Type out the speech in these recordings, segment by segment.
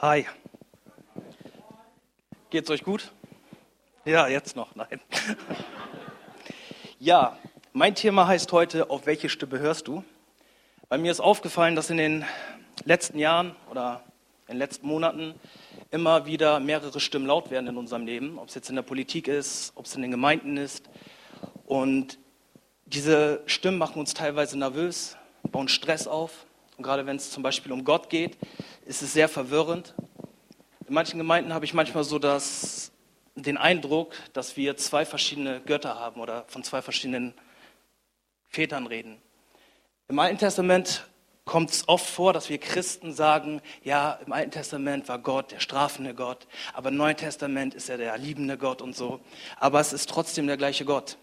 Hi. Geht's euch gut? Ja, jetzt noch, nein. Ja, mein Thema heißt heute, auf welche Stimme hörst du? Bei mir ist aufgefallen, dass in den letzten Jahren oder in den letzten Monaten immer wieder mehrere Stimmen laut werden in unserem Leben, ob es jetzt in der Politik ist, ob es in den Gemeinden ist. Und diese Stimmen machen uns teilweise nervös, bauen Stress auf. Und gerade wenn es zum Beispiel um Gott geht, ist es sehr verwirrend. In manchen Gemeinden habe ich manchmal so das, den Eindruck, dass wir zwei verschiedene Götter haben oder von zwei verschiedenen Vätern reden. Im Alten Testament kommt es oft vor, dass wir Christen sagen, ja, im Alten Testament war Gott der strafende Gott, aber im Neuen Testament ist er der liebende Gott und so. Aber es ist trotzdem der gleiche Gott.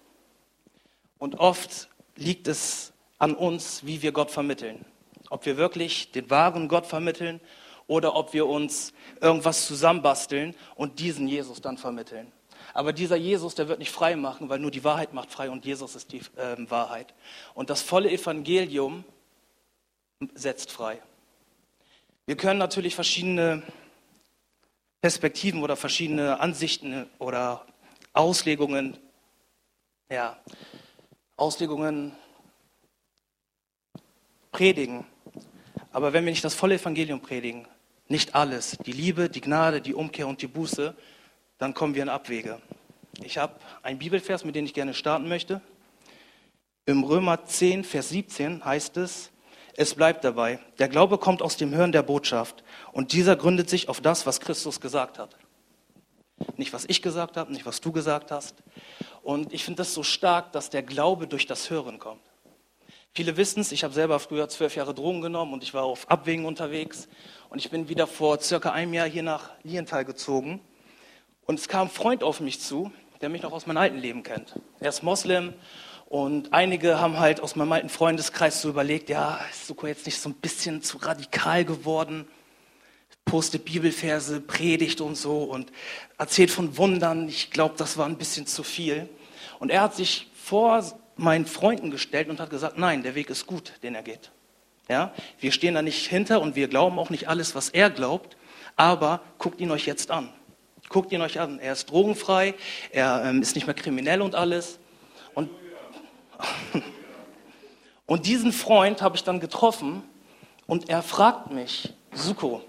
Und oft liegt es an uns, wie wir Gott vermitteln. Ob wir wirklich den wahren Gott vermitteln oder ob wir uns irgendwas zusammenbasteln und diesen Jesus dann vermitteln. Aber dieser Jesus, der wird nicht frei machen, weil nur die Wahrheit macht frei und Jesus ist die äh, Wahrheit. Und das volle Evangelium setzt frei. Wir können natürlich verschiedene Perspektiven oder verschiedene Ansichten oder Auslegungen, ja, Auslegungen predigen. Aber wenn wir nicht das volle Evangelium predigen, nicht alles, die Liebe, die Gnade, die Umkehr und die Buße, dann kommen wir in Abwege. Ich habe einen Bibelvers, mit dem ich gerne starten möchte. Im Römer 10, Vers 17 heißt es, es bleibt dabei, der Glaube kommt aus dem Hören der Botschaft und dieser gründet sich auf das, was Christus gesagt hat. Nicht, was ich gesagt habe, nicht, was du gesagt hast. Und ich finde das so stark, dass der Glaube durch das Hören kommt. Viele wissen es, ich habe selber früher zwölf Jahre Drogen genommen und ich war auf Abwägen unterwegs. Und ich bin wieder vor circa einem Jahr hier nach Lienthal gezogen. Und es kam ein Freund auf mich zu, der mich noch aus meinem alten Leben kennt. Er ist Moslem und einige haben halt aus meinem alten Freundeskreis so überlegt, ja, ist Suko jetzt nicht so ein bisschen zu radikal geworden? Postet Bibelverse, predigt und so und erzählt von Wundern. Ich glaube, das war ein bisschen zu viel. Und er hat sich vor meinen Freunden gestellt und hat gesagt, nein, der Weg ist gut, den er geht. Ja, wir stehen da nicht hinter und wir glauben auch nicht alles, was er glaubt, aber guckt ihn euch jetzt an. Guckt ihn euch an. Er ist drogenfrei, er ähm, ist nicht mehr kriminell und alles. Und, und diesen Freund habe ich dann getroffen und er fragt mich, Suko,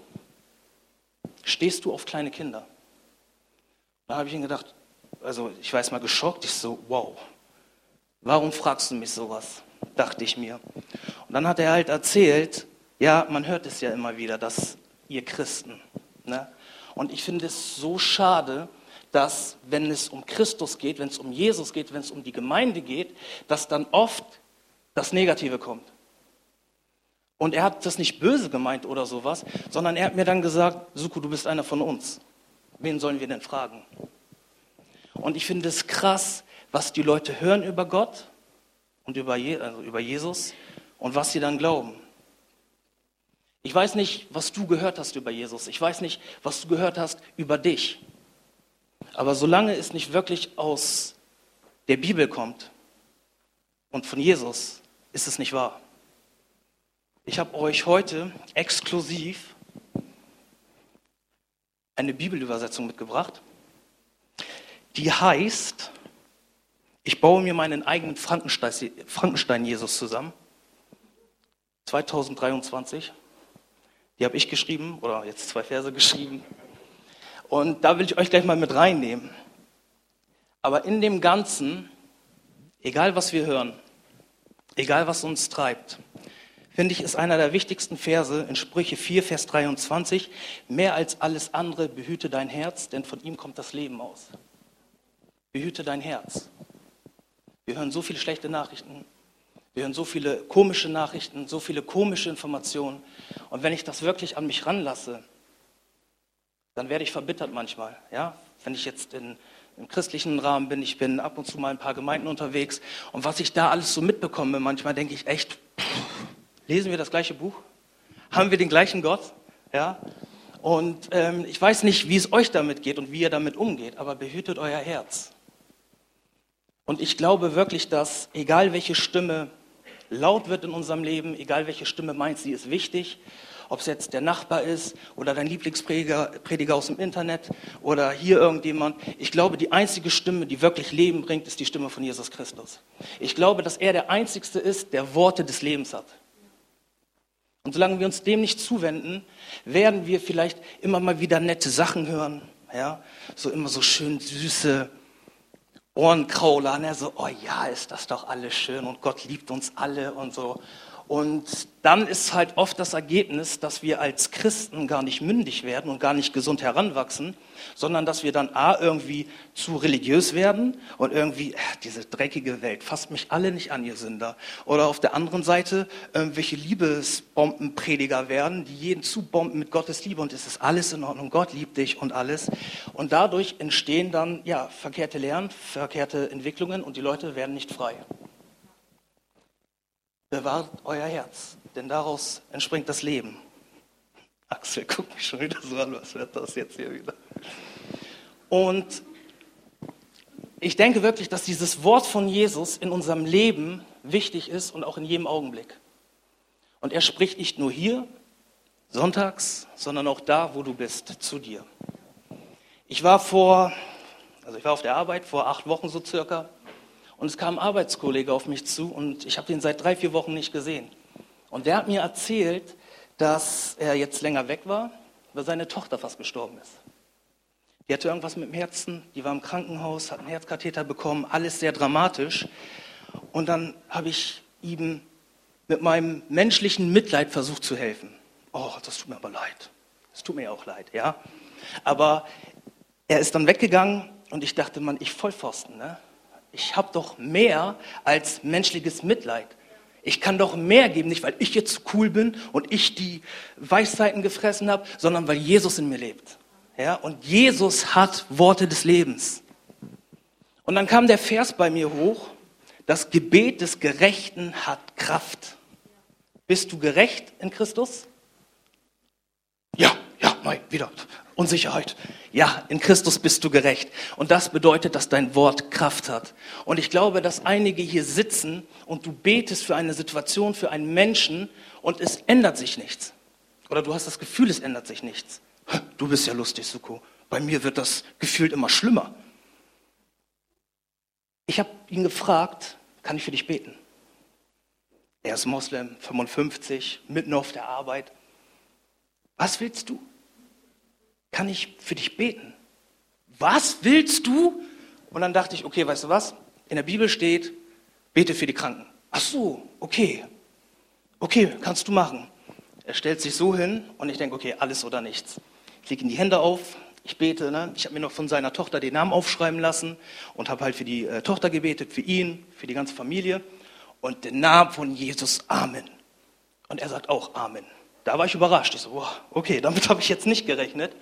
stehst du auf kleine Kinder? Da habe ich ihn gedacht, also ich weiß mal geschockt, ich so, wow, Warum fragst du mich sowas? dachte ich mir. Und dann hat er halt erzählt, ja, man hört es ja immer wieder, dass ihr Christen. Ne? Und ich finde es so schade, dass wenn es um Christus geht, wenn es um Jesus geht, wenn es um die Gemeinde geht, dass dann oft das Negative kommt. Und er hat das nicht böse gemeint oder sowas, sondern er hat mir dann gesagt, Suku, du bist einer von uns. Wen sollen wir denn fragen? Und ich finde es krass, was die Leute hören über Gott und über, Je also über Jesus und was sie dann glauben. Ich weiß nicht, was du gehört hast über Jesus. Ich weiß nicht, was du gehört hast über dich. Aber solange es nicht wirklich aus der Bibel kommt und von Jesus, ist es nicht wahr. Ich habe euch heute exklusiv eine Bibelübersetzung mitgebracht, die heißt ich baue mir meinen eigenen Frankenstein-Jesus zusammen. 2023. Die habe ich geschrieben, oder jetzt zwei Verse geschrieben. Und da will ich euch gleich mal mit reinnehmen. Aber in dem Ganzen, egal was wir hören, egal was uns treibt, finde ich, ist einer der wichtigsten Verse in Sprüche 4, Vers 23, mehr als alles andere behüte dein Herz, denn von ihm kommt das Leben aus. Behüte dein Herz. Wir hören so viele schlechte Nachrichten. Wir hören so viele komische Nachrichten, so viele komische Informationen. Und wenn ich das wirklich an mich ranlasse, dann werde ich verbittert manchmal. Ja? Wenn ich jetzt in, im christlichen Rahmen bin, ich bin ab und zu mal ein paar Gemeinden unterwegs. Und was ich da alles so mitbekomme, manchmal denke ich echt, lesen wir das gleiche Buch? Haben wir den gleichen Gott? Ja? Und ähm, ich weiß nicht, wie es euch damit geht und wie ihr damit umgeht, aber behütet euer Herz. Und ich glaube wirklich, dass egal welche Stimme laut wird in unserem Leben, egal welche Stimme meint, sie ist wichtig, ob es jetzt der Nachbar ist oder dein Lieblingsprediger Prediger aus dem Internet oder hier irgendjemand. Ich glaube, die einzige Stimme, die wirklich Leben bringt, ist die Stimme von Jesus Christus. Ich glaube, dass er der Einzigste ist, der Worte des Lebens hat. Und solange wir uns dem nicht zuwenden, werden wir vielleicht immer mal wieder nette Sachen hören, ja, so immer so schön süße Ohrenkrauler, ne? so, oh ja, ist das doch alles schön und Gott liebt uns alle und so. Und dann ist halt oft das Ergebnis, dass wir als Christen gar nicht mündig werden und gar nicht gesund heranwachsen, sondern dass wir dann A, irgendwie zu religiös werden und irgendwie, äh, diese dreckige Welt, fasst mich alle nicht an, ihr Sünder. Oder auf der anderen Seite irgendwelche Liebesbombenprediger werden, die jeden zubomben mit Gottes Liebe und es ist alles in Ordnung, Gott liebt dich und alles. Und dadurch entstehen dann, ja, verkehrte Lehren, verkehrte Entwicklungen und die Leute werden nicht frei. Bewahrt euer Herz, denn daraus entspringt das Leben. Axel, guck mich schon wieder so an, was wird das jetzt hier wieder? Und ich denke wirklich, dass dieses Wort von Jesus in unserem Leben wichtig ist und auch in jedem Augenblick. Und er spricht nicht nur hier, sonntags, sondern auch da, wo du bist, zu dir. Ich war vor, also ich war auf der Arbeit vor acht Wochen so circa und es kam ein Arbeitskollege auf mich zu und ich habe den seit drei, vier Wochen nicht gesehen. Und der hat mir erzählt, dass er jetzt länger weg war, weil seine Tochter fast gestorben ist. Die hatte irgendwas mit dem Herzen, die war im Krankenhaus, hat einen Herzkatheter bekommen, alles sehr dramatisch. Und dann habe ich ihm mit meinem menschlichen Mitleid versucht zu helfen. Oh, das tut mir aber leid. Das tut mir auch leid, ja. Aber er ist dann weggegangen und ich dachte, man, ich Vollpfosten, ne? Ich habe doch mehr als menschliches Mitleid. Ich kann doch mehr geben, nicht weil ich jetzt cool bin und ich die Weisheiten gefressen habe, sondern weil Jesus in mir lebt. Ja, und Jesus hat Worte des Lebens. Und dann kam der Vers bei mir hoch, das Gebet des Gerechten hat Kraft. Bist du gerecht in Christus? Ja, ja, nein, wieder. Unsicherheit. Ja, in Christus bist du gerecht. Und das bedeutet, dass dein Wort Kraft hat. Und ich glaube, dass einige hier sitzen und du betest für eine Situation, für einen Menschen und es ändert sich nichts. Oder du hast das Gefühl, es ändert sich nichts. Du bist ja lustig, Suko. Bei mir wird das gefühlt immer schlimmer. Ich habe ihn gefragt, kann ich für dich beten? Er ist Moslem, 55, mitten auf der Arbeit. Was willst du? Kann ich für dich beten? Was willst du? Und dann dachte ich, okay, weißt du was? In der Bibel steht, bete für die Kranken. Ach so, okay. Okay, kannst du machen. Er stellt sich so hin und ich denke, okay, alles oder nichts. Ich lege ihm die Hände auf, ich bete. Ne? Ich habe mir noch von seiner Tochter den Namen aufschreiben lassen und habe halt für die äh, Tochter gebetet, für ihn, für die ganze Familie. Und den Namen von Jesus, Amen. Und er sagt auch Amen. Da war ich überrascht. Ich so, wow, okay, damit habe ich jetzt nicht gerechnet.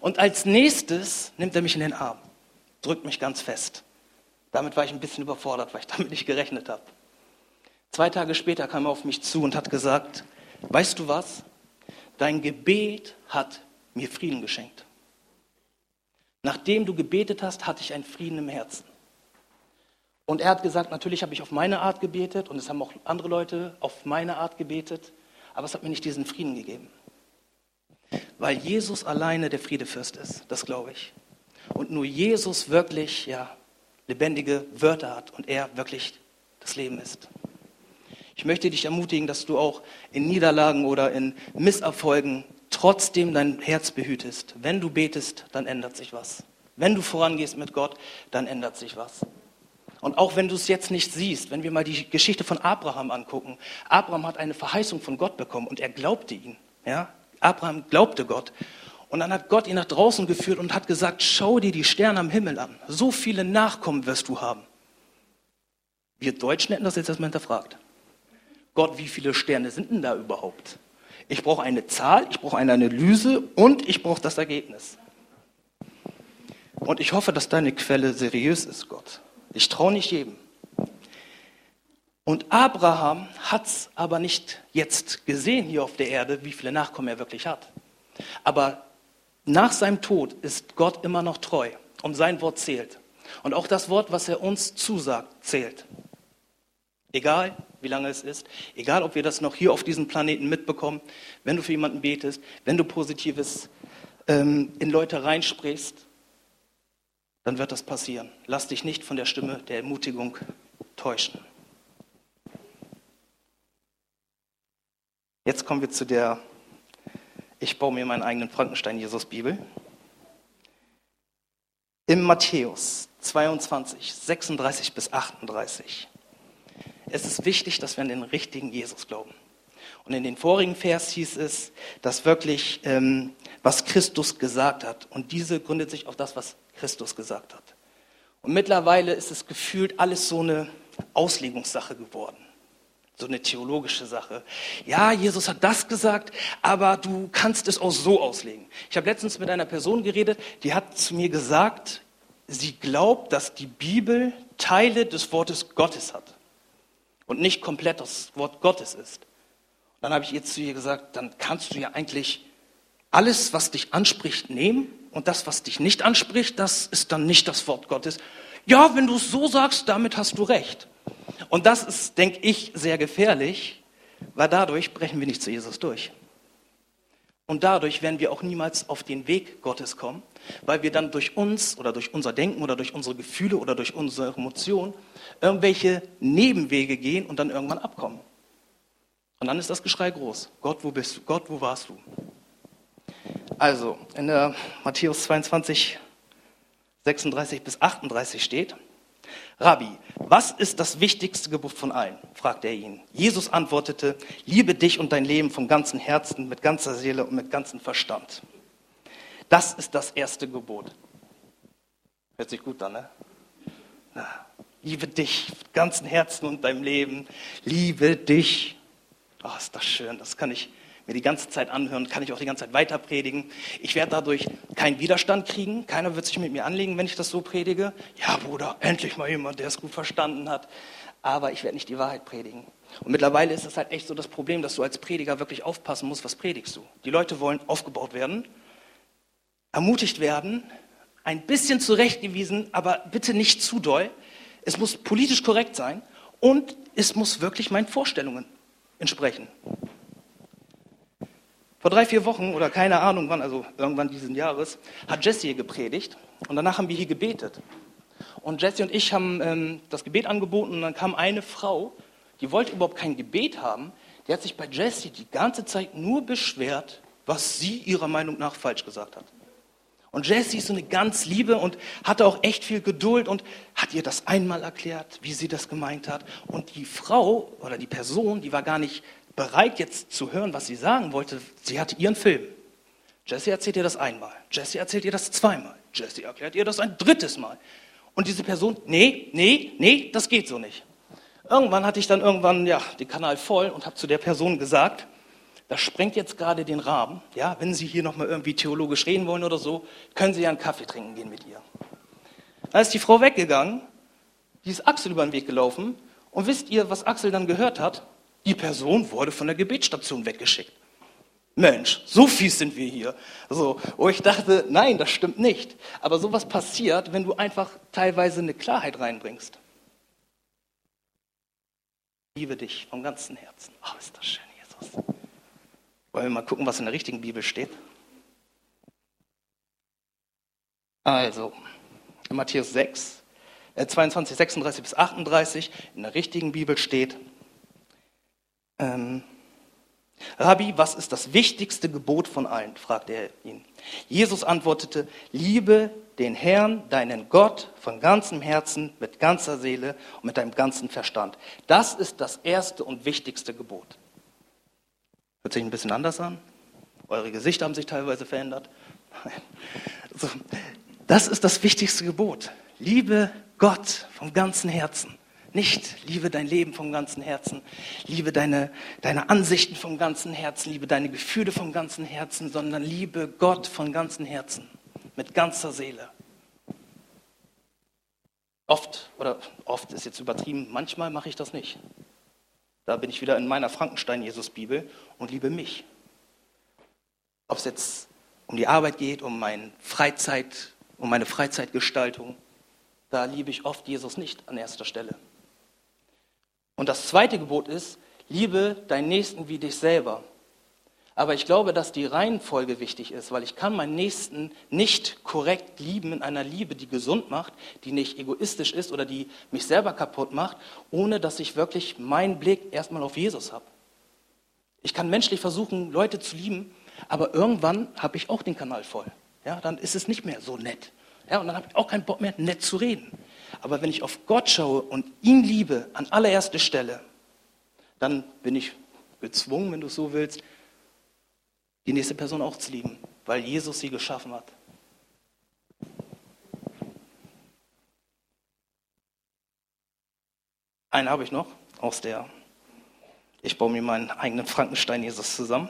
Und als nächstes nimmt er mich in den Arm, drückt mich ganz fest. Damit war ich ein bisschen überfordert, weil ich damit nicht gerechnet habe. Zwei Tage später kam er auf mich zu und hat gesagt, weißt du was? Dein Gebet hat mir Frieden geschenkt. Nachdem du gebetet hast, hatte ich einen Frieden im Herzen. Und er hat gesagt, natürlich habe ich auf meine Art gebetet und es haben auch andere Leute auf meine Art gebetet, aber es hat mir nicht diesen Frieden gegeben. Weil Jesus alleine der Friedefürst ist, das glaube ich. Und nur Jesus wirklich, ja, lebendige Wörter hat und er wirklich das Leben ist. Ich möchte dich ermutigen, dass du auch in Niederlagen oder in Misserfolgen trotzdem dein Herz behütest. Wenn du betest, dann ändert sich was. Wenn du vorangehst mit Gott, dann ändert sich was. Und auch wenn du es jetzt nicht siehst, wenn wir mal die Geschichte von Abraham angucken. Abraham hat eine Verheißung von Gott bekommen und er glaubte ihn. Ja? Abraham glaubte Gott. Und dann hat Gott ihn nach draußen geführt und hat gesagt, schau dir die Sterne am Himmel an. So viele Nachkommen wirst du haben. Wir Deutschen hätten das jetzt erstmal hinterfragt. Gott, wie viele Sterne sind denn da überhaupt? Ich brauche eine Zahl, ich brauche eine Analyse und ich brauche das Ergebnis. Und ich hoffe, dass deine Quelle seriös ist, Gott. Ich traue nicht jedem. Und Abraham hat es aber nicht jetzt gesehen hier auf der Erde, wie viele Nachkommen er wirklich hat. Aber nach seinem Tod ist Gott immer noch treu und sein Wort zählt. Und auch das Wort, was er uns zusagt, zählt. Egal, wie lange es ist, egal, ob wir das noch hier auf diesem Planeten mitbekommen, wenn du für jemanden betest, wenn du Positives ähm, in Leute reinsprichst, dann wird das passieren. Lass dich nicht von der Stimme der Ermutigung täuschen. Jetzt kommen wir zu der Ich baue mir meinen eigenen Frankenstein-Jesus-Bibel. Im Matthäus 22, 36 bis 38. Es ist wichtig, dass wir an den richtigen Jesus glauben. Und in den vorigen Vers hieß es, dass wirklich, ähm, was Christus gesagt hat. Und diese gründet sich auf das, was Christus gesagt hat. Und mittlerweile ist es gefühlt alles so eine Auslegungssache geworden so eine theologische Sache. Ja, Jesus hat das gesagt, aber du kannst es auch so auslegen. Ich habe letztens mit einer Person geredet, die hat zu mir gesagt, sie glaubt, dass die Bibel Teile des Wortes Gottes hat und nicht komplett das Wort Gottes ist. Dann habe ich ihr zu ihr gesagt, dann kannst du ja eigentlich alles, was dich anspricht, nehmen und das, was dich nicht anspricht, das ist dann nicht das Wort Gottes. Ja, wenn du es so sagst, damit hast du recht. Und das ist, denke ich, sehr gefährlich, weil dadurch brechen wir nicht zu Jesus durch. Und dadurch werden wir auch niemals auf den Weg Gottes kommen, weil wir dann durch uns oder durch unser Denken oder durch unsere Gefühle oder durch unsere Emotionen irgendwelche Nebenwege gehen und dann irgendwann abkommen. Und dann ist das Geschrei groß. Gott, wo bist du? Gott, wo warst du? Also, in der Matthäus 22, 36 bis 38 steht, Rabbi, was ist das wichtigste Gebot von allen? fragte er ihn. Jesus antwortete, liebe dich und dein Leben vom ganzen Herzen, mit ganzer Seele und mit ganzem Verstand. Das ist das erste Gebot. Hört sich gut an, ne? liebe dich mit ganzem Herzen und deinem Leben. Liebe dich. Oh, ist das schön. Das kann ich mir die ganze Zeit anhören, kann ich auch die ganze Zeit weiter predigen. Ich werde dadurch keinen Widerstand kriegen. Keiner wird sich mit mir anlegen, wenn ich das so predige. Ja, Bruder, endlich mal jemand, der es gut verstanden hat. Aber ich werde nicht die Wahrheit predigen. Und mittlerweile ist es halt echt so das Problem, dass du als Prediger wirklich aufpassen musst, was predigst du. Die Leute wollen aufgebaut werden, ermutigt werden, ein bisschen zurechtgewiesen, aber bitte nicht zu doll. Es muss politisch korrekt sein und es muss wirklich meinen Vorstellungen entsprechen. Vor drei, vier Wochen oder keine Ahnung wann, also irgendwann diesen Jahres, hat Jesse hier gepredigt und danach haben wir hier gebetet. Und Jesse und ich haben ähm, das Gebet angeboten und dann kam eine Frau, die wollte überhaupt kein Gebet haben, die hat sich bei Jesse die ganze Zeit nur beschwert, was sie ihrer Meinung nach falsch gesagt hat. Und Jesse ist so eine ganz Liebe und hatte auch echt viel Geduld und hat ihr das einmal erklärt, wie sie das gemeint hat. Und die Frau oder die Person, die war gar nicht bereit jetzt zu hören, was sie sagen wollte. Sie hatte ihren Film. Jesse erzählt ihr das einmal. Jesse erzählt ihr das zweimal. Jesse erklärt ihr das ein drittes Mal. Und diese Person, nee, nee, nee, das geht so nicht. Irgendwann hatte ich dann irgendwann ja, den Kanal voll und habe zu der Person gesagt, das sprengt jetzt gerade den Rahmen. Ja, wenn Sie hier nochmal irgendwie theologisch reden wollen oder so, können Sie ja einen Kaffee trinken gehen mit ihr. Da ist die Frau weggegangen, die ist Axel über den Weg gelaufen. Und wisst ihr, was Axel dann gehört hat? Die Person wurde von der Gebetsstation weggeschickt. Mensch, so fies sind wir hier. So, wo ich dachte, nein, das stimmt nicht. Aber sowas passiert, wenn du einfach teilweise eine Klarheit reinbringst. Liebe dich vom ganzen Herzen. Oh, ist das schön, Jesus. Wollen wir mal gucken, was in der richtigen Bibel steht? Also, in Matthäus 6, äh 22, 36 bis 38, in der richtigen Bibel steht, ähm, Rabbi, was ist das wichtigste Gebot von allen? fragte er ihn. Jesus antwortete, liebe den Herrn, deinen Gott, von ganzem Herzen, mit ganzer Seele und mit deinem ganzen Verstand. Das ist das erste und wichtigste Gebot. Hört sich ein bisschen anders an? Eure Gesichter haben sich teilweise verändert. Also, das ist das wichtigste Gebot. Liebe Gott vom ganzen Herzen. Nicht liebe dein Leben vom ganzen Herzen, liebe deine, deine Ansichten vom ganzen Herzen, liebe deine Gefühle vom ganzen Herzen, sondern liebe Gott von ganzem Herzen, mit ganzer Seele. Oft, oder oft ist jetzt übertrieben, manchmal mache ich das nicht. Da bin ich wieder in meiner Frankenstein-Jesus-Bibel und liebe mich. Ob es jetzt um die Arbeit geht, um meine Freizeit, um meine Freizeitgestaltung, da liebe ich oft Jesus nicht an erster Stelle. Und das zweite Gebot ist, liebe deinen Nächsten wie dich selber. Aber ich glaube, dass die Reihenfolge wichtig ist, weil ich kann meinen Nächsten nicht korrekt lieben in einer Liebe, die gesund macht, die nicht egoistisch ist oder die mich selber kaputt macht, ohne dass ich wirklich meinen Blick erstmal auf Jesus habe. Ich kann menschlich versuchen, Leute zu lieben, aber irgendwann habe ich auch den Kanal voll. Ja, dann ist es nicht mehr so nett. Ja, und dann habe ich auch keinen Bock mehr, nett zu reden. Aber wenn ich auf Gott schaue und ihn liebe an allererster Stelle, dann bin ich gezwungen, wenn du es so willst, die nächste Person auch zu lieben, weil Jesus sie geschaffen hat. Einen habe ich noch aus der, ich baue mir meinen eigenen Frankenstein Jesus zusammen.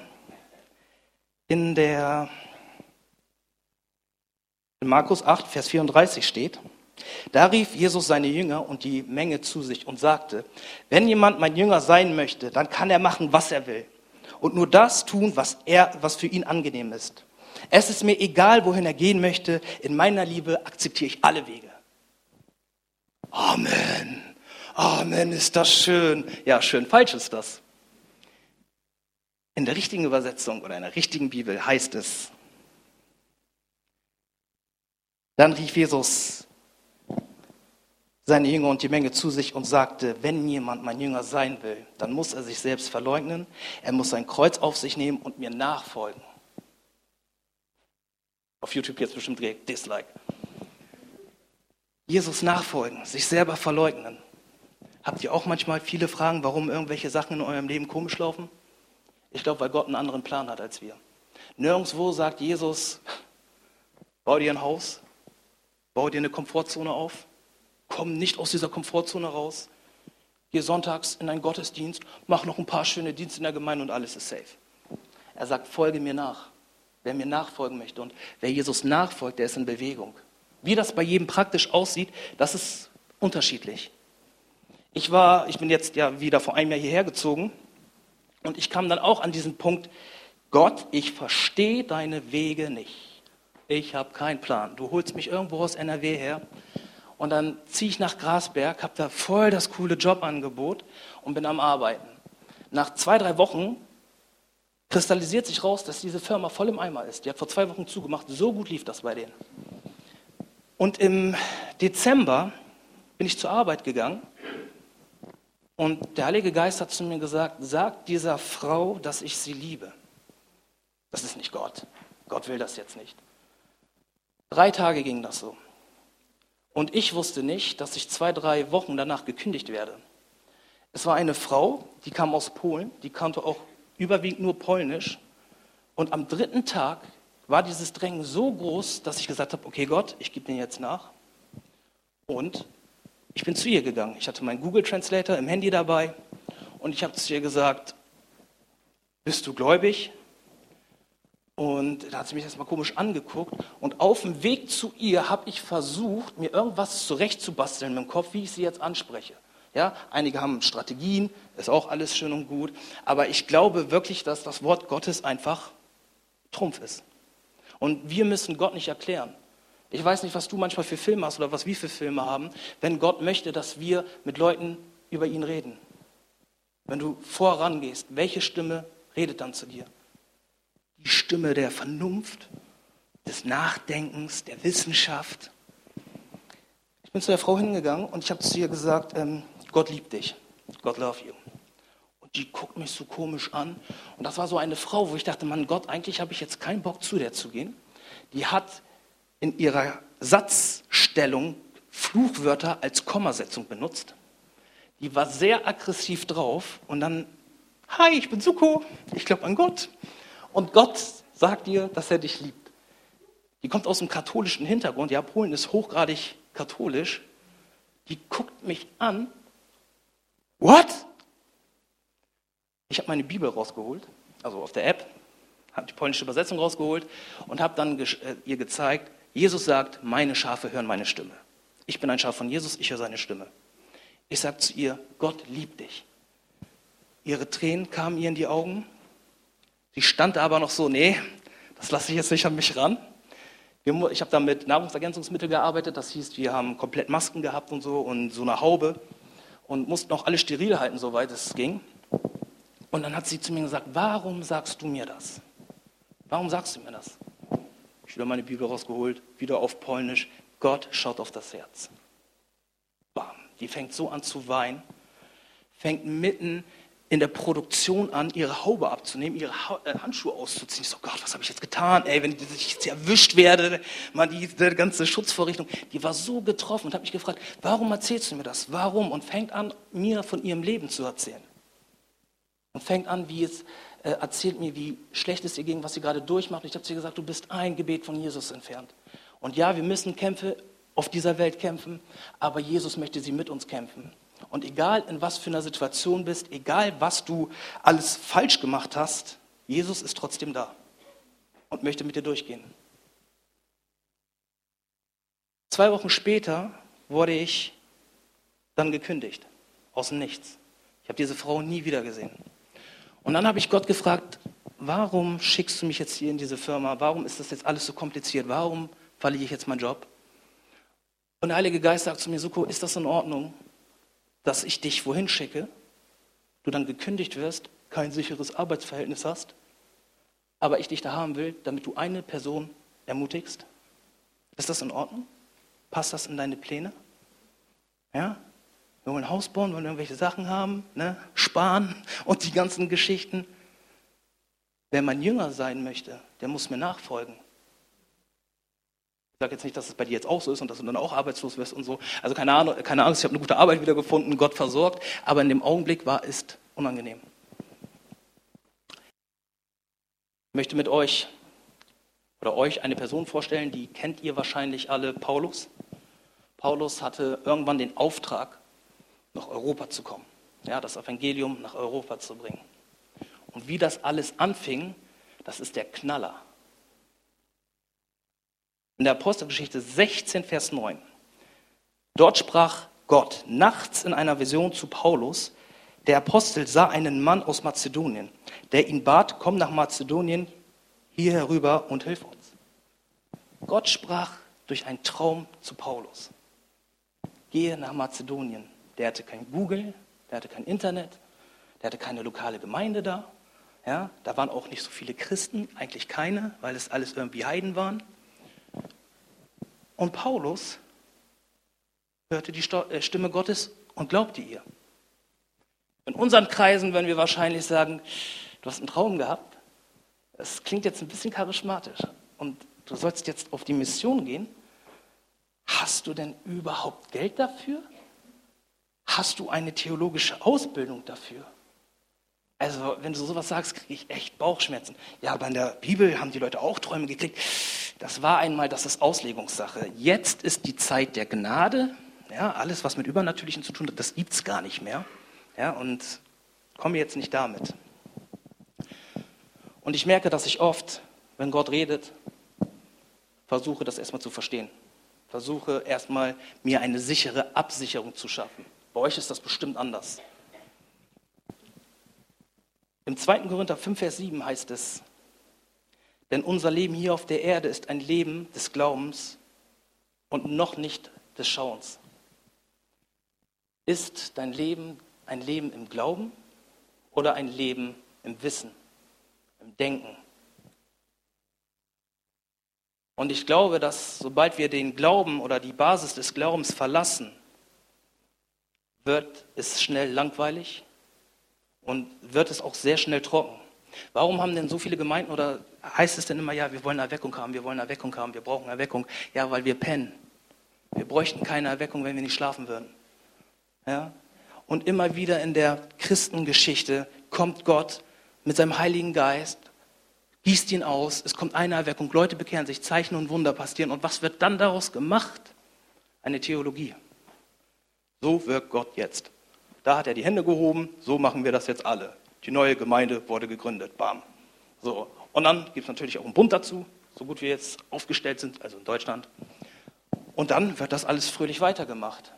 In der in Markus 8, Vers 34 steht, da rief Jesus seine Jünger und die Menge zu sich und sagte, wenn jemand mein Jünger sein möchte, dann kann er machen, was er will und nur das tun, was, er, was für ihn angenehm ist. Es ist mir egal, wohin er gehen möchte. In meiner Liebe akzeptiere ich alle Wege. Amen. Amen, ist das schön. Ja, schön falsch ist das. In der richtigen Übersetzung oder in der richtigen Bibel heißt es, dann rief Jesus seine Jünger und die Menge zu sich und sagte, wenn jemand mein Jünger sein will, dann muss er sich selbst verleugnen, er muss sein Kreuz auf sich nehmen und mir nachfolgen. Auf YouTube jetzt bestimmt direkt Dislike. Jesus nachfolgen, sich selber verleugnen. Habt ihr auch manchmal viele Fragen, warum irgendwelche Sachen in eurem Leben komisch laufen? Ich glaube, weil Gott einen anderen Plan hat als wir. Nirgendwo sagt Jesus, bau dir ein Haus, bau dir eine Komfortzone auf, Komm nicht aus dieser Komfortzone raus. Geh sonntags in einen Gottesdienst, mach noch ein paar schöne Dienste in der Gemeinde und alles ist safe. Er sagt, folge mir nach. Wer mir nachfolgen möchte und wer Jesus nachfolgt, der ist in Bewegung. Wie das bei jedem praktisch aussieht, das ist unterschiedlich. Ich war, ich bin jetzt ja wieder vor einem Jahr hierher gezogen und ich kam dann auch an diesen Punkt, Gott, ich verstehe deine Wege nicht. Ich habe keinen Plan. Du holst mich irgendwo aus NRW her und dann ziehe ich nach Grasberg, habe da voll das coole Jobangebot und bin am Arbeiten. Nach zwei, drei Wochen kristallisiert sich raus, dass diese Firma voll im Eimer ist. Die hat vor zwei Wochen zugemacht, so gut lief das bei denen. Und im Dezember bin ich zur Arbeit gegangen und der Heilige Geist hat zu mir gesagt, sag dieser Frau, dass ich sie liebe. Das ist nicht Gott. Gott will das jetzt nicht. Drei Tage ging das so. Und ich wusste nicht, dass ich zwei, drei Wochen danach gekündigt werde. Es war eine Frau, die kam aus Polen, die kannte auch überwiegend nur Polnisch. Und am dritten Tag war dieses Drängen so groß, dass ich gesagt habe, okay Gott, ich gebe dir jetzt nach. Und ich bin zu ihr gegangen. Ich hatte meinen Google Translator im Handy dabei und ich habe zu ihr gesagt, bist du gläubig? Und da hat sie mich erstmal komisch angeguckt. Und auf dem Weg zu ihr habe ich versucht, mir irgendwas zurechtzubasteln mit dem Kopf, wie ich sie jetzt anspreche. Ja, einige haben Strategien, ist auch alles schön und gut. Aber ich glaube wirklich, dass das Wort Gottes einfach Trumpf ist. Und wir müssen Gott nicht erklären. Ich weiß nicht, was du manchmal für Filme hast oder was wir für Filme haben, wenn Gott möchte, dass wir mit Leuten über ihn reden. Wenn du vorangehst, welche Stimme redet dann zu dir? Die Stimme der Vernunft, des Nachdenkens, der Wissenschaft. Ich bin zu der Frau hingegangen und ich habe zu ihr gesagt, ähm, Gott liebt dich, Gott love you. Und die guckt mich so komisch an. Und das war so eine Frau, wo ich dachte, Mann Gott, eigentlich habe ich jetzt keinen Bock zu der zu gehen. Die hat in ihrer Satzstellung Fluchwörter als Kommasetzung benutzt. Die war sehr aggressiv drauf und dann, hi, ich bin Suko, ich glaube an Gott. Und Gott sagt dir, dass er dich liebt. Die kommt aus einem katholischen Hintergrund. Ja, Polen ist hochgradig katholisch. Die guckt mich an. What? Ich habe meine Bibel rausgeholt, also auf der App, habe die polnische Übersetzung rausgeholt und habe dann äh, ihr gezeigt, Jesus sagt, meine Schafe hören meine Stimme. Ich bin ein Schaf von Jesus, ich höre seine Stimme. Ich sage zu ihr, Gott liebt dich. Ihre Tränen kamen ihr in die Augen die stand aber noch so, nee, das lasse ich jetzt nicht an mich ran. Ich habe da mit Nahrungsergänzungsmitteln gearbeitet, das hieß, wir haben komplett Masken gehabt und so und so eine Haube. und mussten auch alle steril halten, soweit es ging. Und dann hat sie zu mir gesagt, warum sagst du mir das? Warum sagst du mir das? Ich wieder meine Bibel rausgeholt, wieder auf Polnisch. Gott schaut auf das Herz. Bam. Die fängt so an zu weinen, fängt mitten in der Produktion an, ihre Haube abzunehmen, ihre äh, Handschuhe auszuziehen. Ich so, Gott, was habe ich jetzt getan? Ey, wenn ich jetzt erwischt werde, mal diese ganze Schutzvorrichtung, die war so getroffen und habe mich gefragt, warum erzählst du mir das? Warum? Und fängt an, mir von ihrem Leben zu erzählen. Und fängt an, wie es äh, erzählt mir, wie schlecht es ihr ging, was sie gerade durchmacht. Und ich habe zu ihr gesagt, du bist ein Gebet von Jesus entfernt. Und ja, wir müssen Kämpfe auf dieser Welt kämpfen, aber Jesus möchte sie mit uns kämpfen. Und egal in was für einer Situation bist, egal was du alles falsch gemacht hast, Jesus ist trotzdem da und möchte mit dir durchgehen. Zwei Wochen später wurde ich dann gekündigt, aus dem Nichts. Ich habe diese Frau nie wieder gesehen. Und dann habe ich Gott gefragt, warum schickst du mich jetzt hier in diese Firma? Warum ist das jetzt alles so kompliziert? Warum verliere ich jetzt meinen Job? Und der Heilige Geist sagt zu mir, Suko, ist das in Ordnung? Dass ich dich wohin schicke, du dann gekündigt wirst, kein sicheres Arbeitsverhältnis hast, aber ich dich da haben will, damit du eine Person ermutigst? Ist das in Ordnung? Passt das in deine Pläne? Ja? Wir wollen ein Haus bauen, wollen irgendwelche Sachen haben, ne? sparen und die ganzen Geschichten. Wer mein Jünger sein möchte, der muss mir nachfolgen. Ich sage jetzt nicht, dass es bei dir jetzt auch so ist und dass du dann auch arbeitslos wirst und so. Also keine, Ahnung, keine Angst, ich habe eine gute Arbeit wieder gefunden, Gott versorgt. Aber in dem Augenblick war es unangenehm. Ich möchte mit euch oder euch eine Person vorstellen, die kennt ihr wahrscheinlich alle, Paulus. Paulus hatte irgendwann den Auftrag, nach Europa zu kommen, ja, das Evangelium nach Europa zu bringen. Und wie das alles anfing, das ist der Knaller. In der Apostelgeschichte 16, Vers 9. Dort sprach Gott nachts in einer Vision zu Paulus, der Apostel sah einen Mann aus Mazedonien, der ihn bat, komm nach Mazedonien hier herüber und hilf uns. Gott sprach durch einen Traum zu Paulus. Gehe nach Mazedonien. Der hatte kein Google, der hatte kein Internet, der hatte keine lokale Gemeinde da. Ja, da waren auch nicht so viele Christen, eigentlich keine, weil es alles irgendwie Heiden waren. Und Paulus hörte die äh, Stimme Gottes und glaubte ihr. In unseren Kreisen würden wir wahrscheinlich sagen, du hast einen Traum gehabt. Es klingt jetzt ein bisschen charismatisch und du sollst jetzt auf die Mission gehen. Hast du denn überhaupt Geld dafür? Hast du eine theologische Ausbildung dafür? Also, wenn du sowas sagst, kriege ich echt Bauchschmerzen. Ja, aber in der Bibel haben die Leute auch Träume gekriegt. Das war einmal, das ist Auslegungssache. Jetzt ist die Zeit der Gnade. Ja, alles, was mit Übernatürlichen zu tun hat, das gibt es gar nicht mehr. Ja, und komme jetzt nicht damit. Und ich merke, dass ich oft, wenn Gott redet, versuche, das erstmal zu verstehen. Versuche erstmal, mir eine sichere Absicherung zu schaffen. Bei euch ist das bestimmt anders. Im 2. Korinther 5, Vers 7 heißt es, denn unser Leben hier auf der Erde ist ein Leben des Glaubens und noch nicht des Schauens. Ist dein Leben ein Leben im Glauben oder ein Leben im Wissen, im Denken? Und ich glaube, dass sobald wir den Glauben oder die Basis des Glaubens verlassen, wird es schnell langweilig und wird es auch sehr schnell trocken. Warum haben denn so viele Gemeinden oder heißt es denn immer, ja, wir wollen Erweckung haben, wir wollen Erweckung haben, wir brauchen Erweckung? Ja, weil wir pennen. Wir bräuchten keine Erweckung, wenn wir nicht schlafen würden. Ja? Und immer wieder in der Christengeschichte kommt Gott mit seinem Heiligen Geist, gießt ihn aus, es kommt eine Erweckung, Leute bekehren sich, Zeichen und Wunder passieren. Und was wird dann daraus gemacht? Eine Theologie. So wirkt Gott jetzt. Da hat er die Hände gehoben, so machen wir das jetzt alle. Die neue Gemeinde wurde gegründet. Bam. So. Und dann gibt es natürlich auch einen Bund dazu, so gut wir jetzt aufgestellt sind, also in Deutschland. Und dann wird das alles fröhlich weitergemacht.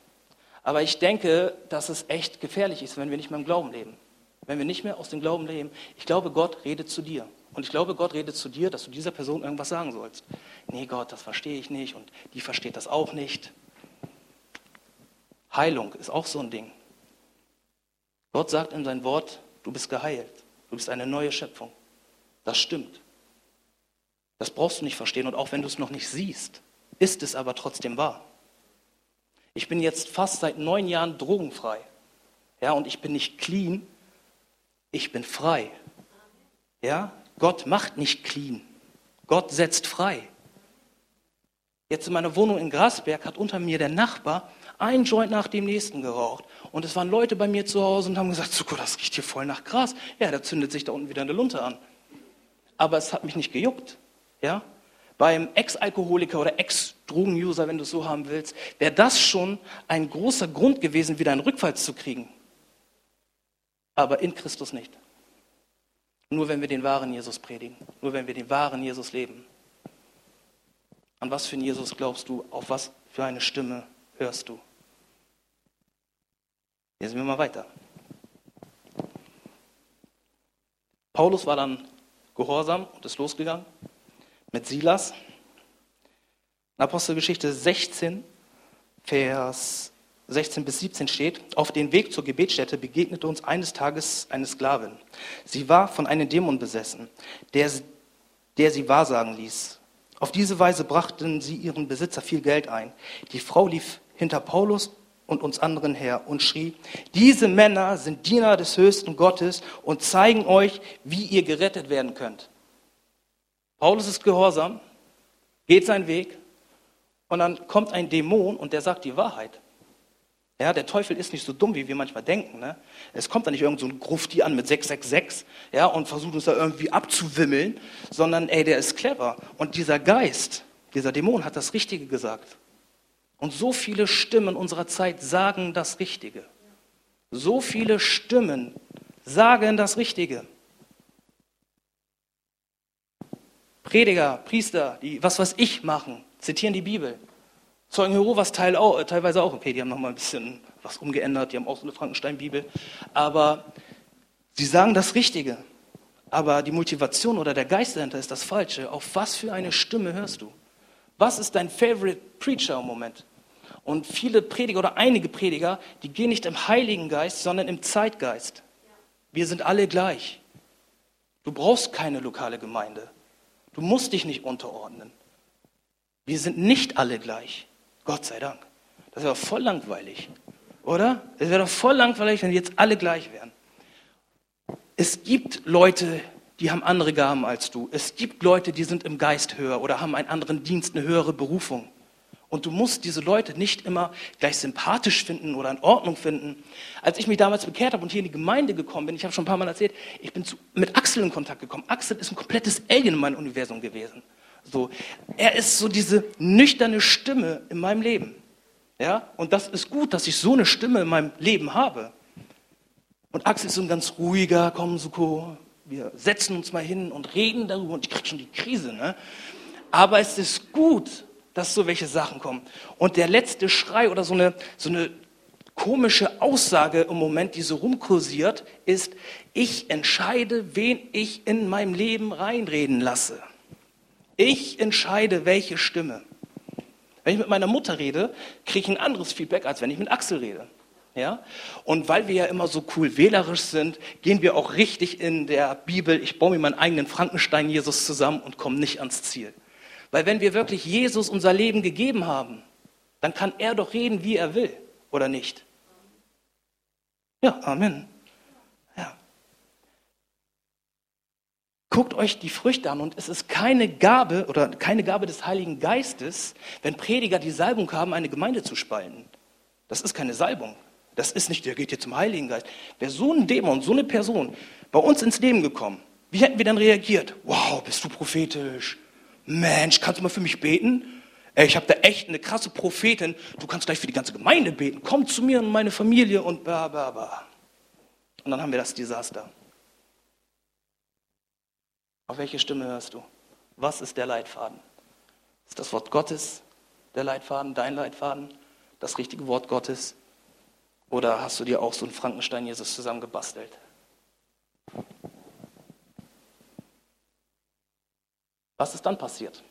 Aber ich denke, dass es echt gefährlich ist, wenn wir nicht mehr im Glauben leben. Wenn wir nicht mehr aus dem Glauben leben. Ich glaube, Gott redet zu dir. Und ich glaube, Gott redet zu dir, dass du dieser Person irgendwas sagen sollst. Nee, Gott, das verstehe ich nicht und die versteht das auch nicht. Heilung ist auch so ein Ding. Gott sagt in sein Wort, du bist geheilt, du bist eine neue Schöpfung. Das stimmt. Das brauchst du nicht verstehen und auch wenn du es noch nicht siehst, ist es aber trotzdem wahr. Ich bin jetzt fast seit neun Jahren drogenfrei. Ja, und ich bin nicht clean, ich bin frei. Ja, Gott macht nicht clean. Gott setzt frei. Jetzt in meiner Wohnung in Grasberg hat unter mir der Nachbar ein Joint nach dem nächsten geraucht. Und es waren Leute bei mir zu Hause und haben gesagt, Zuko, das riecht hier voll nach Gras. Ja, da zündet sich da unten wieder eine Lunte an. Aber es hat mich nicht gejuckt. Ja? Beim Ex-Alkoholiker oder Ex-Drogen-User, wenn du es so haben willst, wäre das schon ein großer Grund gewesen, wieder einen Rückfall zu kriegen. Aber in Christus nicht. Nur wenn wir den wahren Jesus predigen, nur wenn wir den wahren Jesus leben. An was für einen Jesus glaubst du? Auf was für eine Stimme hörst du? Lesen wir mal weiter. Paulus war dann gehorsam und ist losgegangen mit Silas. In Apostelgeschichte 16, Vers 16 bis 17 steht, auf dem Weg zur Gebetsstätte begegnete uns eines Tages eine Sklavin. Sie war von einem Dämon besessen, der, der sie wahrsagen ließ. Auf diese Weise brachten sie ihren Besitzer viel Geld ein. Die Frau lief hinter Paulus und uns anderen her und schrie, diese Männer sind Diener des höchsten Gottes und zeigen euch, wie ihr gerettet werden könnt. Paulus ist gehorsam, geht seinen Weg und dann kommt ein Dämon und der sagt die Wahrheit. Ja, der Teufel ist nicht so dumm, wie wir manchmal denken. Ne? Es kommt da nicht irgend so ein Grufti an mit 666 ja, und versucht uns da irgendwie abzuwimmeln, sondern ey, der ist clever. Und dieser Geist, dieser Dämon hat das Richtige gesagt. Und so viele Stimmen unserer Zeit sagen das Richtige. So viele Stimmen sagen das Richtige. Prediger, Priester, die was was ich machen, zitieren die Bibel. Zeugen Jehovas Teil auch, teilweise auch. Okay, die haben noch mal ein bisschen was umgeändert, die haben auch so eine Frankenstein-Bibel. Aber sie sagen das Richtige. Aber die Motivation oder der Geist dahinter ist das Falsche. Auf was für eine Stimme hörst du? Was ist dein Favorite Preacher im Moment? Und viele Prediger oder einige Prediger, die gehen nicht im Heiligen Geist, sondern im Zeitgeist. Wir sind alle gleich. Du brauchst keine lokale Gemeinde. Du musst dich nicht unterordnen. Wir sind nicht alle gleich. Gott sei Dank. Das wäre voll langweilig, oder? Es wäre doch voll langweilig, wenn jetzt alle gleich wären. Es gibt Leute, die haben andere Gaben als du. Es gibt Leute, die sind im Geist höher oder haben einen anderen Dienst, eine höhere Berufung. Und du musst diese Leute nicht immer gleich sympathisch finden oder in Ordnung finden. Als ich mich damals bekehrt habe und hier in die Gemeinde gekommen bin, ich habe schon ein paar Mal erzählt, ich bin zu, mit Axel in Kontakt gekommen. Axel ist ein komplettes Alien in meinem Universum gewesen. So, er ist so diese nüchterne Stimme in meinem Leben. Ja, und das ist gut, dass ich so eine Stimme in meinem Leben habe. Und Axel ist so ein ganz ruhiger, komm, Suko, wir setzen uns mal hin und reden darüber und ich krieg schon die Krise, ne? Aber es ist gut, dass so welche Sachen kommen. Und der letzte Schrei oder so eine, so eine komische Aussage im Moment, die so rumkursiert, ist, ich entscheide, wen ich in meinem Leben reinreden lasse. Ich entscheide, welche Stimme. Wenn ich mit meiner Mutter rede, kriege ich ein anderes Feedback, als wenn ich mit Axel rede. Ja? Und weil wir ja immer so cool wählerisch sind, gehen wir auch richtig in der Bibel, ich baue mir meinen eigenen Frankenstein-Jesus zusammen und komme nicht ans Ziel. Weil wenn wir wirklich Jesus unser Leben gegeben haben, dann kann er doch reden, wie er will, oder nicht? Ja, Amen. Guckt euch die Früchte an und es ist keine Gabe oder keine Gabe des Heiligen Geistes, wenn Prediger die Salbung haben, eine Gemeinde zu spalten. Das ist keine Salbung. Das ist nicht, der geht hier zum Heiligen Geist. Wäre so ein Dämon, so eine Person bei uns ins Leben gekommen, wie hätten wir dann reagiert? Wow, bist du prophetisch? Mensch, kannst du mal für mich beten? Ich habe da echt eine krasse Prophetin. Du kannst gleich für die ganze Gemeinde beten. Komm zu mir und meine Familie und bla bla bla. Und dann haben wir das Desaster. Auf welche Stimme hörst du? Was ist der Leitfaden? Ist das Wort Gottes der Leitfaden, dein Leitfaden, das richtige Wort Gottes? Oder hast du dir auch so einen Frankenstein-Jesus zusammengebastelt? Was ist dann passiert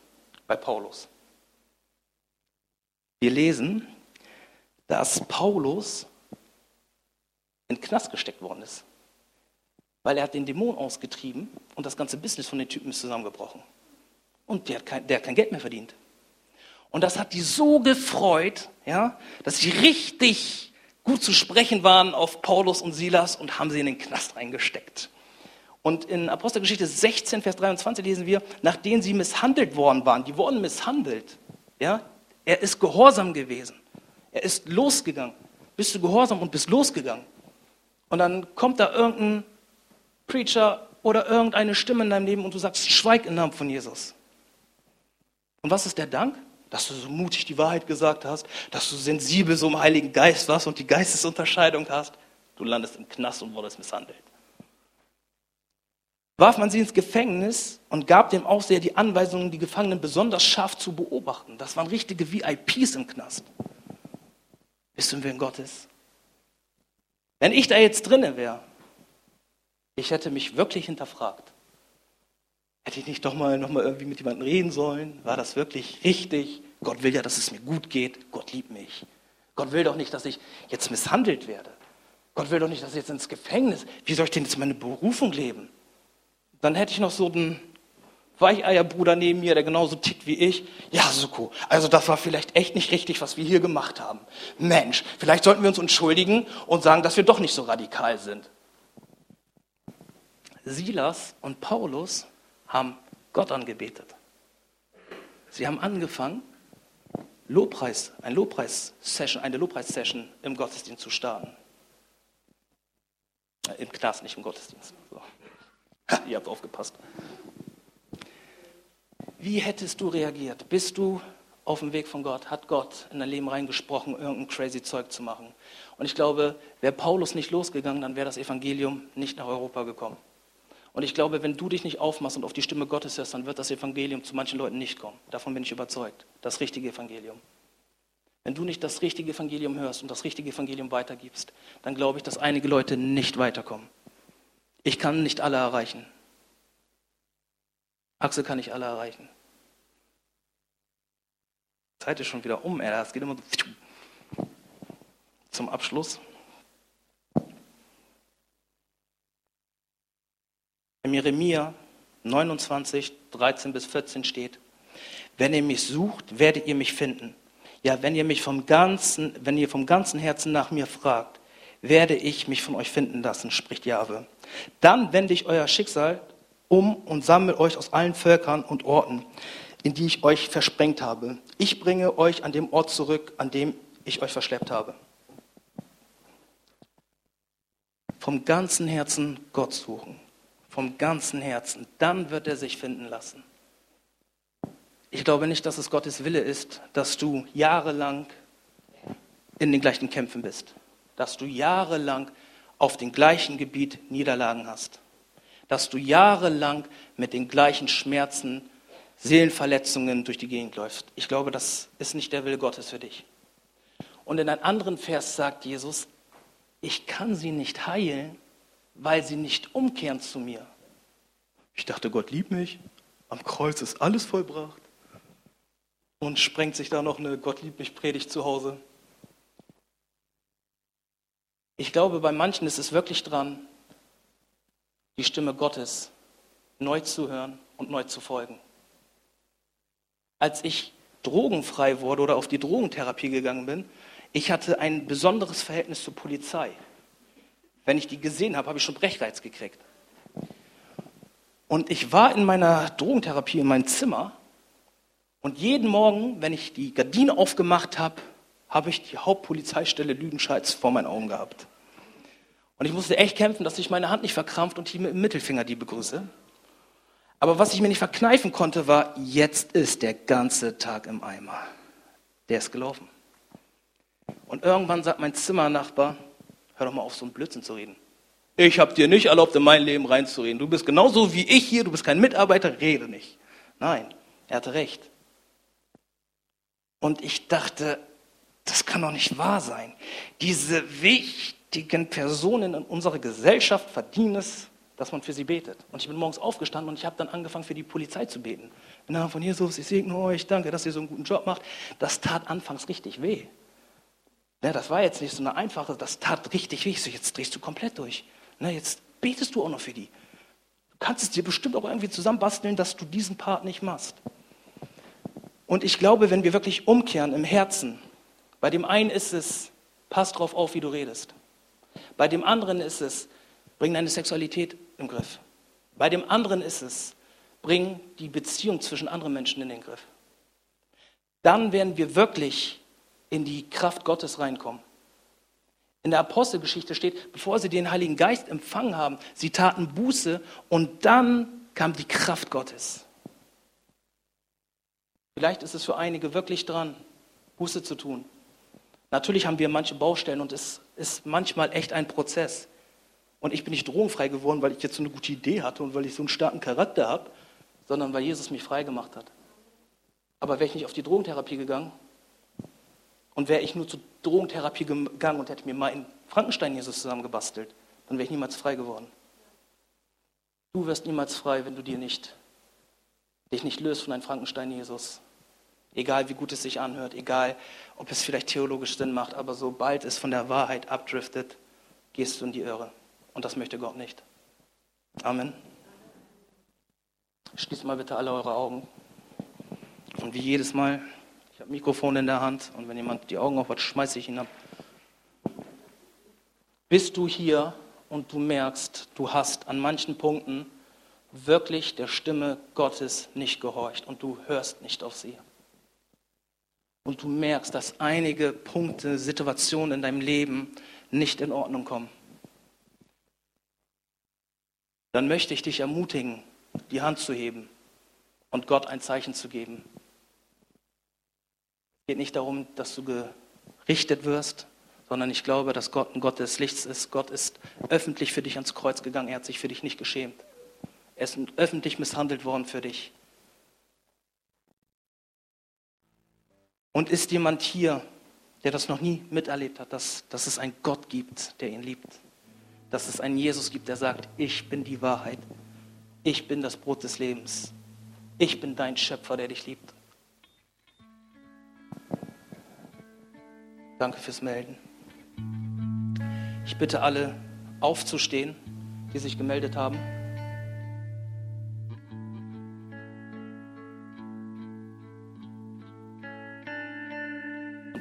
bei Paulus? Wir lesen, dass Paulus in den Knast gesteckt worden ist. Weil er hat den Dämon ausgetrieben und das ganze Business von den Typen ist zusammengebrochen. Und der hat kein, der hat kein Geld mehr verdient. Und das hat die so gefreut, ja, dass sie richtig gut zu sprechen waren auf Paulus und Silas und haben sie in den Knast reingesteckt. Und in Apostelgeschichte 16, Vers 23 lesen wir, nachdem sie misshandelt worden waren, die wurden misshandelt, ja, er ist gehorsam gewesen. Er ist losgegangen. Bist du gehorsam und bist losgegangen? Und dann kommt da irgendein Preacher oder irgendeine Stimme in deinem Leben und du sagst, schweig im Namen von Jesus. Und was ist der Dank? Dass du so mutig die Wahrheit gesagt hast, dass du sensibel so im Heiligen Geist warst und die Geistesunterscheidung hast. Du landest im Knast und wurdest misshandelt warf man sie ins Gefängnis und gab dem Aufseher die Anweisung, die Gefangenen besonders scharf zu beobachten. Das waren richtige VIPs im Knast. Bist du im Willen Gottes? Wenn ich da jetzt drinnen wäre, ich hätte mich wirklich hinterfragt. Hätte ich nicht doch mal, noch mal irgendwie mit jemandem reden sollen? War das wirklich richtig? Gott will ja, dass es mir gut geht. Gott liebt mich. Gott will doch nicht, dass ich jetzt misshandelt werde. Gott will doch nicht, dass ich jetzt ins Gefängnis. Wie soll ich denn jetzt meine Berufung leben? Dann hätte ich noch so einen Weicheierbruder neben mir, der genauso tickt wie ich. Ja, Suko, also das war vielleicht echt nicht richtig, was wir hier gemacht haben. Mensch, vielleicht sollten wir uns entschuldigen und sagen, dass wir doch nicht so radikal sind. Silas und Paulus haben Gott angebetet. Sie haben angefangen, Lobpreis, ein Lobpreis-Session, eine Lobpreis-Session im Gottesdienst zu starten. Äh, Im Knast, nicht im Gottesdienst. So. Ihr habt aufgepasst. Wie hättest du reagiert? Bist du auf dem Weg von Gott? Hat Gott in dein Leben reingesprochen, irgendein crazy Zeug zu machen? Und ich glaube, wäre Paulus nicht losgegangen, dann wäre das Evangelium nicht nach Europa gekommen. Und ich glaube, wenn du dich nicht aufmachst und auf die Stimme Gottes hörst, dann wird das Evangelium zu manchen Leuten nicht kommen. Davon bin ich überzeugt. Das richtige Evangelium. Wenn du nicht das richtige Evangelium hörst und das richtige Evangelium weitergibst, dann glaube ich, dass einige Leute nicht weiterkommen. Ich kann nicht alle erreichen. Axel kann nicht alle erreichen. Zeit ist schon wieder um, ey. Es geht immer so zum Abschluss. Im Jeremia 29, 13 bis 14 steht, wenn ihr mich sucht, werdet ihr mich finden. Ja, wenn ihr mich vom ganzen, wenn ihr vom ganzen Herzen nach mir fragt, werde ich mich von euch finden lassen, spricht Jahwe. Dann wende ich euer Schicksal um und sammle euch aus allen Völkern und Orten, in die ich euch versprengt habe. Ich bringe euch an dem Ort zurück, an dem ich euch verschleppt habe. Vom ganzen Herzen Gott suchen. Vom ganzen Herzen. Dann wird er sich finden lassen. Ich glaube nicht, dass es Gottes Wille ist, dass du jahrelang in den gleichen Kämpfen bist. Dass du jahrelang auf dem gleichen Gebiet Niederlagen hast. Dass du jahrelang mit den gleichen Schmerzen, Seelenverletzungen durch die Gegend läufst. Ich glaube, das ist nicht der Wille Gottes für dich. Und in einem anderen Vers sagt Jesus, ich kann sie nicht heilen, weil sie nicht umkehren zu mir. Ich dachte, Gott liebt mich. Am Kreuz ist alles vollbracht. Und sprengt sich da noch eine Gott liebt mich Predigt zu Hause. Ich glaube, bei manchen ist es wirklich dran, die Stimme Gottes neu zu hören und neu zu folgen. Als ich drogenfrei wurde oder auf die Drogentherapie gegangen bin, ich hatte ein besonderes Verhältnis zur Polizei. Wenn ich die gesehen habe, habe ich schon Brechreiz gekriegt. Und ich war in meiner Drogentherapie in meinem Zimmer und jeden Morgen, wenn ich die Gardine aufgemacht habe, habe ich die Hauptpolizeistelle Lüdenscheid vor meinen Augen gehabt. Und ich musste echt kämpfen, dass sich meine Hand nicht verkrampft und ich mit dem Mittelfinger die begrüße. Aber was ich mir nicht verkneifen konnte, war, jetzt ist der ganze Tag im Eimer. Der ist gelaufen. Und irgendwann sagt mein Zimmernachbar, hör doch mal auf, so ein Blödsinn zu reden. Ich habe dir nicht erlaubt, in mein Leben reinzureden. Du bist genauso wie ich hier, du bist kein Mitarbeiter, rede nicht. Nein, er hatte recht. Und ich dachte, das kann doch nicht wahr sein. Diese wichtigen Personen in unserer Gesellschaft verdienen es, dass man für sie betet. Und ich bin morgens aufgestanden und ich habe dann angefangen, für die Polizei zu beten. Im Namen von Jesus, ich segne euch, danke, dass ihr so einen guten Job macht. Das tat anfangs richtig weh. Ne, das war jetzt nicht so eine einfache, das tat richtig weh. So, jetzt drehst du komplett durch. Ne, jetzt betest du auch noch für die. Du kannst es dir bestimmt auch irgendwie zusammenbasteln, dass du diesen Part nicht machst. Und ich glaube, wenn wir wirklich umkehren im Herzen, bei dem einen ist es, pass drauf auf, wie du redest. Bei dem anderen ist es, bring deine Sexualität im Griff. Bei dem anderen ist es, bring die Beziehung zwischen anderen Menschen in den Griff. Dann werden wir wirklich in die Kraft Gottes reinkommen. In der Apostelgeschichte steht, bevor sie den Heiligen Geist empfangen haben, sie taten Buße und dann kam die Kraft Gottes. Vielleicht ist es für einige wirklich dran, Buße zu tun. Natürlich haben wir manche Baustellen und es ist manchmal echt ein Prozess. Und ich bin nicht drogenfrei geworden, weil ich jetzt so eine gute Idee hatte und weil ich so einen starken Charakter habe, sondern weil Jesus mich frei gemacht hat. Aber wäre ich nicht auf die Drogentherapie gegangen, und wäre ich nur zur Drogentherapie gegangen und hätte mir mal einen Frankenstein-Jesus zusammengebastelt, dann wäre ich niemals frei geworden. Du wirst niemals frei, wenn du dir nicht, dich nicht löst von einem Frankenstein-Jesus. Egal wie gut es sich anhört, egal ob es vielleicht theologisch Sinn macht, aber sobald es von der Wahrheit abdriftet, gehst du in die Irre. Und das möchte Gott nicht. Amen. Schließt mal bitte alle eure Augen. Und wie jedes Mal ich habe Mikrofon in der Hand und wenn jemand die Augen aufhat, schmeiße ich ihn ab. Bist du hier und du merkst, du hast an manchen Punkten wirklich der Stimme Gottes nicht gehorcht und du hörst nicht auf sie. Und du merkst, dass einige Punkte, Situationen in deinem Leben nicht in Ordnung kommen. Dann möchte ich dich ermutigen, die Hand zu heben und Gott ein Zeichen zu geben geht nicht darum, dass du gerichtet wirst, sondern ich glaube, dass Gott ein Gott des Lichts ist. Gott ist öffentlich für dich ans Kreuz gegangen. Er hat sich für dich nicht geschämt. Er ist öffentlich misshandelt worden für dich. Und ist jemand hier, der das noch nie miterlebt hat, dass, dass es einen Gott gibt, der ihn liebt? Dass es einen Jesus gibt, der sagt, ich bin die Wahrheit. Ich bin das Brot des Lebens. Ich bin dein Schöpfer, der dich liebt. Danke fürs Melden. Ich bitte alle aufzustehen, die sich gemeldet haben.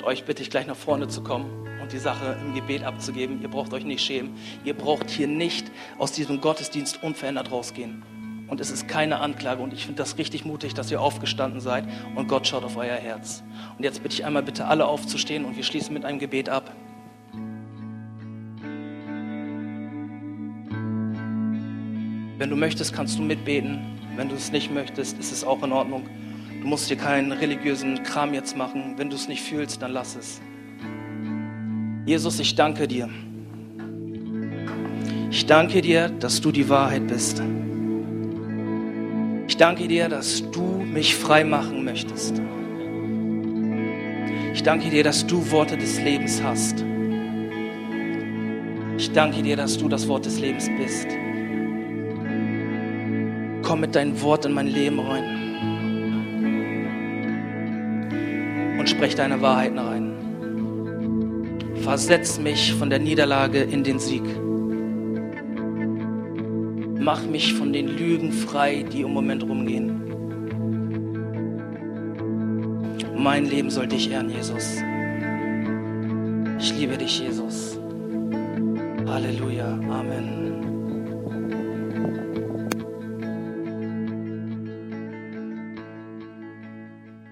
Euch bitte ich gleich nach vorne zu kommen und die Sache im Gebet abzugeben. Ihr braucht euch nicht schämen. Ihr braucht hier nicht aus diesem Gottesdienst unverändert rausgehen. Und es ist keine Anklage. Und ich finde das richtig mutig, dass ihr aufgestanden seid und Gott schaut auf euer Herz. Und jetzt bitte ich einmal bitte alle aufzustehen und wir schließen mit einem Gebet ab. Wenn du möchtest, kannst du mitbeten. Wenn du es nicht möchtest, ist es auch in Ordnung. Du musst dir keinen religiösen Kram jetzt machen. Wenn du es nicht fühlst, dann lass es. Jesus, ich danke dir. Ich danke dir, dass du die Wahrheit bist. Ich danke dir, dass du mich frei machen möchtest. Ich danke dir, dass du Worte des Lebens hast. Ich danke dir, dass du das Wort des Lebens bist. Komm mit deinem Wort in mein Leben rein sprech deine Wahrheiten rein. Versetz mich von der Niederlage in den Sieg. Mach mich von den Lügen frei, die im Moment rumgehen. Mein Leben soll dich ehren, Jesus. Ich liebe dich, Jesus. Halleluja.